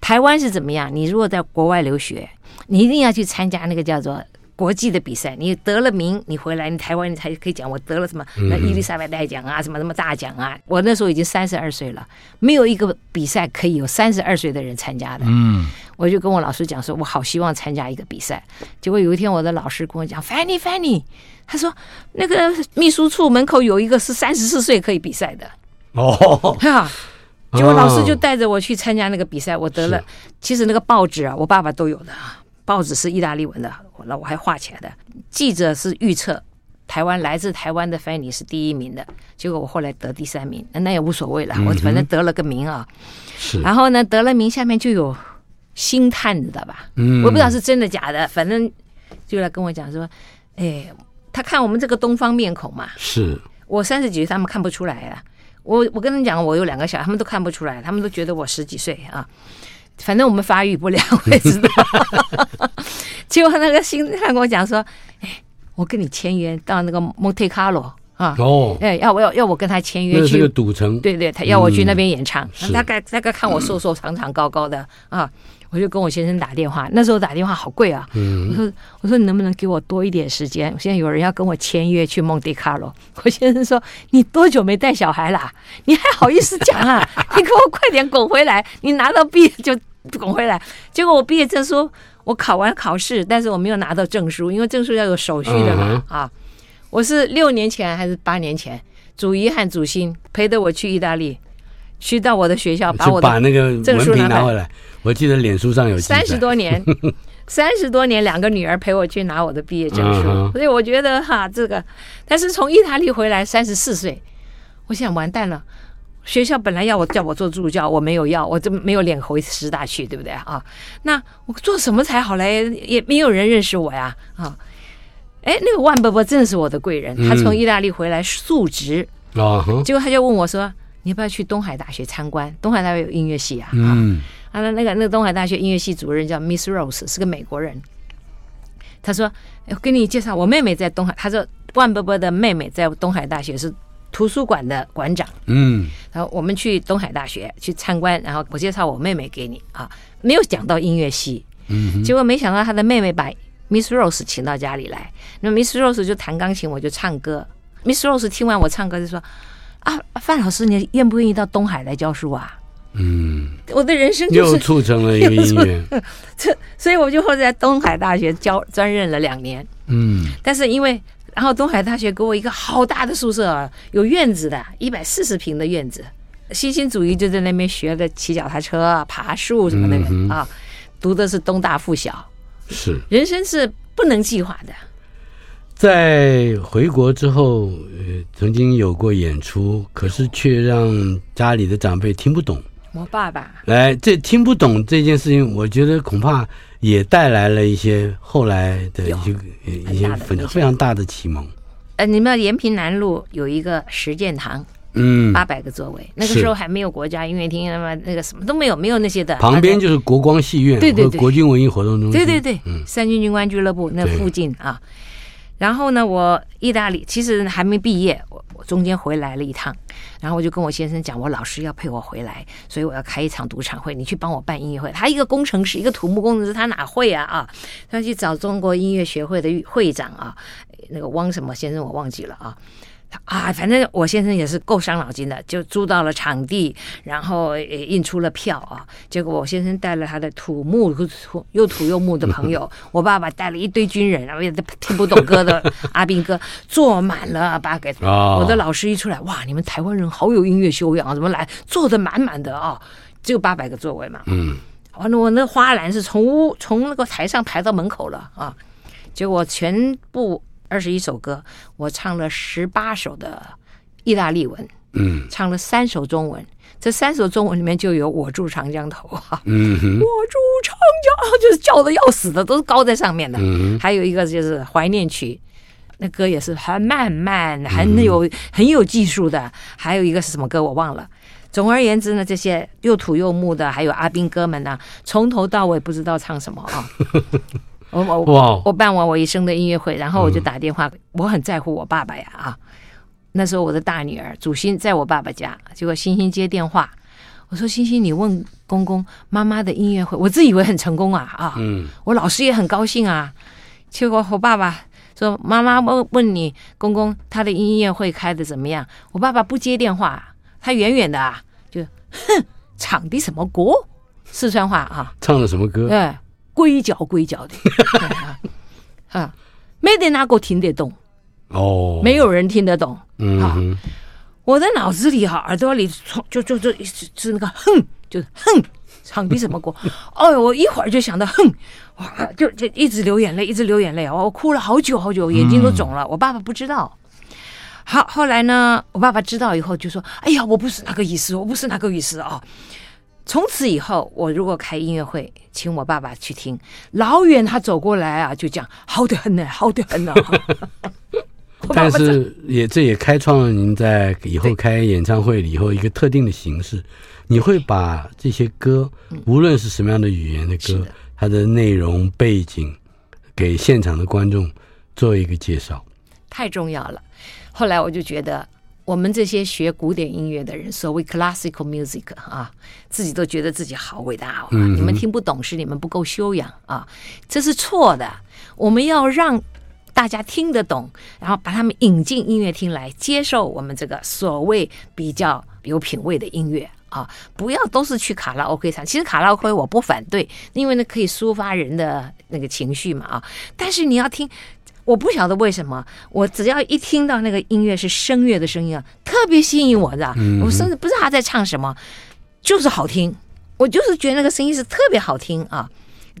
Speaker 2: 台湾是怎么样？你如果在国外留学，你一定要去参加那个叫做。国际的比赛，你得了名，你回来，你台湾你才可以讲我得了什么那伊丽莎白大奖啊，什么什么大奖啊。我那时候已经三十二岁了，没有一个比赛可以有三十二岁的人参加的。嗯，我就跟我老师讲说，我好希望参加一个比赛。结果有一天，我的老师跟我讲，Fanny，Fanny，他说那个秘书处门口有一个是三十四岁可以比赛的。哦，哈，结果老师就带着我去参加那个比赛，我得了。其实那个报纸啊，我爸爸都有的啊。报纸是意大利文的，那我还画起来的。记者是预测台湾来自台湾的 Fanny 是第一名的，结果我后来得第三名，那也无所谓了，我反正得了个名啊。是。然后呢，得了名下面就有星探，你知道吧？嗯。我不知道是真的假的，反正就来跟我讲说，哎，他看我们这个东方面孔嘛。是。我三十几岁，他们看不出来啊。我我跟他们讲，我有两个小孩，他们都看不出来，他们都觉得我十几岁啊。反正我们发育不良，我也知道。结果那个新他跟我讲说：“哎，我跟你签约到那个蒙特卡罗啊，哦，哎，要我要要我跟他签约去
Speaker 1: 赌城，
Speaker 2: 对对，他要我去那边演唱。大概大概看我瘦瘦长长高高的啊，我就跟我先生打电话。那时候打电话好贵啊，我说我说你能不能给我多一点时间？现在有人要跟我签约去蒙迪卡罗。我先生说：你多久没带小孩了？你还好意思讲啊？你给我快点滚回来！你拿到毕业就。”滚回来，结果我毕业证书我考完考试，但是我没有拿到证书，因为证书要有手续的嘛。啊，我是六年前还是八年前，祖仪和祖新陪着我去意大利，去到我的学校把我的那个证书拿回来。
Speaker 1: 我记得脸书上有
Speaker 2: 三十多年，三十多年两个女儿陪我去拿我的毕业证书，所以我觉得哈这个，但是从意大利回来三十四岁，我想完蛋了。学校本来要我叫我做助教，我没有要，我这没有脸回师大去，对不对啊？那我做什么才好嘞？也没有人认识我呀啊！哎，那个万伯伯真的是我的贵人，他从意大利回来述职啊，结果他就问我说：“你要不要去东海大学参观？东海大学有音乐系啊。”嗯，啊，那那个那个东海大学音乐系主任叫 Miss Rose，是个美国人。他说：“我给你介绍，我妹妹在东海。”他说：“万伯伯的妹妹在东海大学是。”图书馆的馆长，嗯，然后我们去东海大学去参观，然后我介绍我妹妹给你啊，没有讲到音乐系，嗯，结果没想到他的妹妹把 Miss Rose 请到家里来，那 Miss Rose 就弹钢琴，我就唱歌。Miss Rose 听完我唱歌就说：“啊，范老师，你愿不愿意到东海来教书啊？”嗯，我的人生就是
Speaker 1: 又促成了一个姻缘，
Speaker 2: 这 所以我就在东海大学教专任了两年，嗯，但是因为。然后东海大学给我一个好大的宿舍啊，有院子的，一百四十平的院子。新兴主义就在那边学的骑脚踏车、爬树什么的、嗯、啊，读的是东大附小。是，人生是不能计划的。
Speaker 1: 在回国之后，呃，曾经有过演出，可是却让家里的长辈听不懂。
Speaker 2: 我爸爸
Speaker 1: 来，这听不懂这件事情，我觉得恐怕也带来了一些后来的一些一些非常非常大的启蒙。
Speaker 2: 呃，你们延平南路有一个实践堂，
Speaker 1: 嗯，
Speaker 2: 八百个座位。那个时候还没有国家音乐厅，那么那个什么都没有，没有那些的。
Speaker 1: 旁边就是国光戏院，
Speaker 2: 对对对，
Speaker 1: 国军文艺活动中心，
Speaker 2: 对对对，嗯，三军军官俱乐部那附近啊。然后呢，我意大利其实还没毕业，我中间回来了一趟，然后我就跟我先生讲，我老师要陪我回来，所以我要开一场赌场会，你去帮我办音乐会。他一个工程师，一个土木工程师，他哪会啊啊？他去找中国音乐学会的会长啊，那个汪什么先生我忘记了啊。啊，反正我先生也是够伤脑筋的，就租到了场地，然后也印出了票啊。结果我先生带了他的土木土又土又木的朋友，我爸爸带了一堆军人，然后也听不懂歌的阿兵哥，坐满了八个。我的老师一出来，哇，你们台湾人好有音乐修养啊，怎么来坐的满满的啊？只有八百个座位嘛。嗯，完了，我那花篮是从屋从那个台上排到门口了啊。结果全部。二十一首歌，我唱了十八首的意大利文，嗯，唱了三首中文。这三首中文里面就有《我住长江头》哈，嗯，我住长江，就是叫的要死的，都是高在上面的。嗯，还有一个就是怀念曲，那歌也是很慢慢，很有很有技术的。还有一个是什么歌我忘了。总而言之呢，这些又土又木的，还有阿兵哥们呢，从头到尾不知道唱什么啊。我我我我办完我一生的音乐会，然后我就打电话，我很在乎我爸爸呀啊！那时候我的大女儿祖欣在我爸爸家，结果欣欣接电话，我说欣欣，你问公公妈妈的音乐会，我自以为很成功啊啊！嗯，我老师也很高兴啊。结果我爸爸说妈妈问问你公公他的音乐会开的怎么样？我爸爸不接电话，他远远的啊就哼，唱的什么歌？四川话啊，
Speaker 1: 唱的什么歌？
Speaker 2: 对。鬼叫鬼叫的，啊，没得哪个听得懂哦，没有人听得懂。嗯、啊，我的脑子里哈，耳朵里就就就就是那个哼，就是哼，唱的什么歌？哦，我一会儿就想到哼，哇，就就一直流眼泪，一直流眼泪啊！我哭了好久好久，眼睛都肿了。嗯、我爸爸不知道。好，后来呢，我爸爸知道以后就说：“哎呀，我不是那个意思，我不是那个意思啊。”从此以后，我如果开音乐会，请我爸爸去听，老远他走过来啊，就讲好得很呢，好得很呢。
Speaker 1: 但是也这也开创了您在以后开演唱会以后一个特定的形式，你会把这些歌，无论是什么样的语言的歌，它的内容背景，给现场的观众做一个介绍，
Speaker 2: 太重要了。后来我就觉得。我们这些学古典音乐的人，所谓 classical music 啊，自己都觉得自己好伟大啊！你们听不懂是你们不够修养啊，这是错的。我们要让大家听得懂，然后把他们引进音乐厅来，接受我们这个所谓比较有品位的音乐啊！不要都是去卡拉 OK 唱，其实卡拉 OK 我不反对，因为呢可以抒发人的那个情绪嘛啊！但是你要听。我不晓得为什么，我只要一听到那个音乐是声乐的声音啊，特别吸引我的。我甚至不知道他在唱什么，就是好听。我就是觉得那个声音是特别好听啊，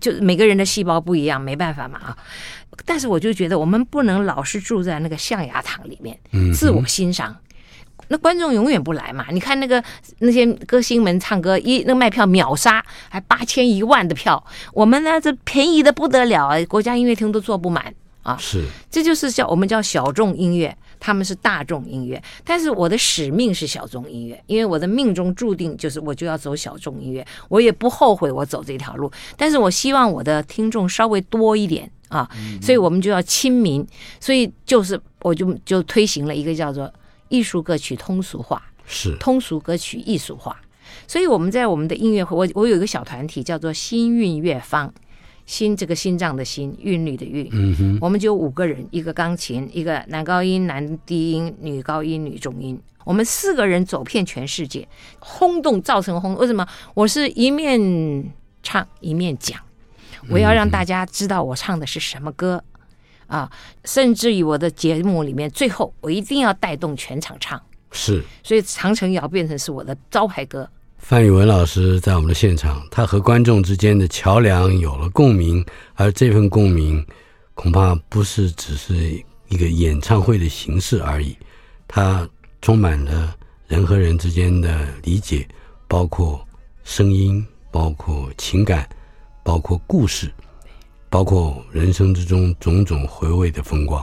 Speaker 2: 就每个人的细胞不一样，没办法嘛啊。但是我就觉得我们不能老是住在那个象牙塔里面，自我欣赏。那观众永远不来嘛。你看那个那些歌星们唱歌，一那卖票秒杀，还八千一万的票，我们呢这便宜的不得了啊，国家音乐厅都坐不满。啊，是，这就是叫我们叫小众音乐，他们是大众音乐。但是我的使命是小众音乐，因为我的命中注定就是我就要走小众音乐，我也不后悔我走这条路。但是我希望我的听众稍微多一点啊，所以我们就要亲民，所以就是我就就推行了一个叫做艺术歌曲通俗化，是通俗歌曲艺术化。所以我们在我们的音乐会，我我有一个小团体叫做新韵乐坊。心这个心脏的心，韵律的韵，嗯哼，我们就五个人，一个钢琴，一个男高音、男低音、女高音、女中音，我们四个人走遍全世界，轰动，造成轰动。为什么？我是一面唱一面讲，我要让大家知道我唱的是什么歌，嗯、啊，甚至于我的节目里面，最后我一定要带动全场唱，是，所以《长城谣》变成是我的招牌歌。
Speaker 1: 范宇文老师在我们的现场，他和观众之间的桥梁有了共鸣，而这份共鸣恐怕不是只是一个演唱会的形式而已，它充满了人和人之间的理解，包括声音，包括情感，包括故事，包括人生之中种种回味的风光。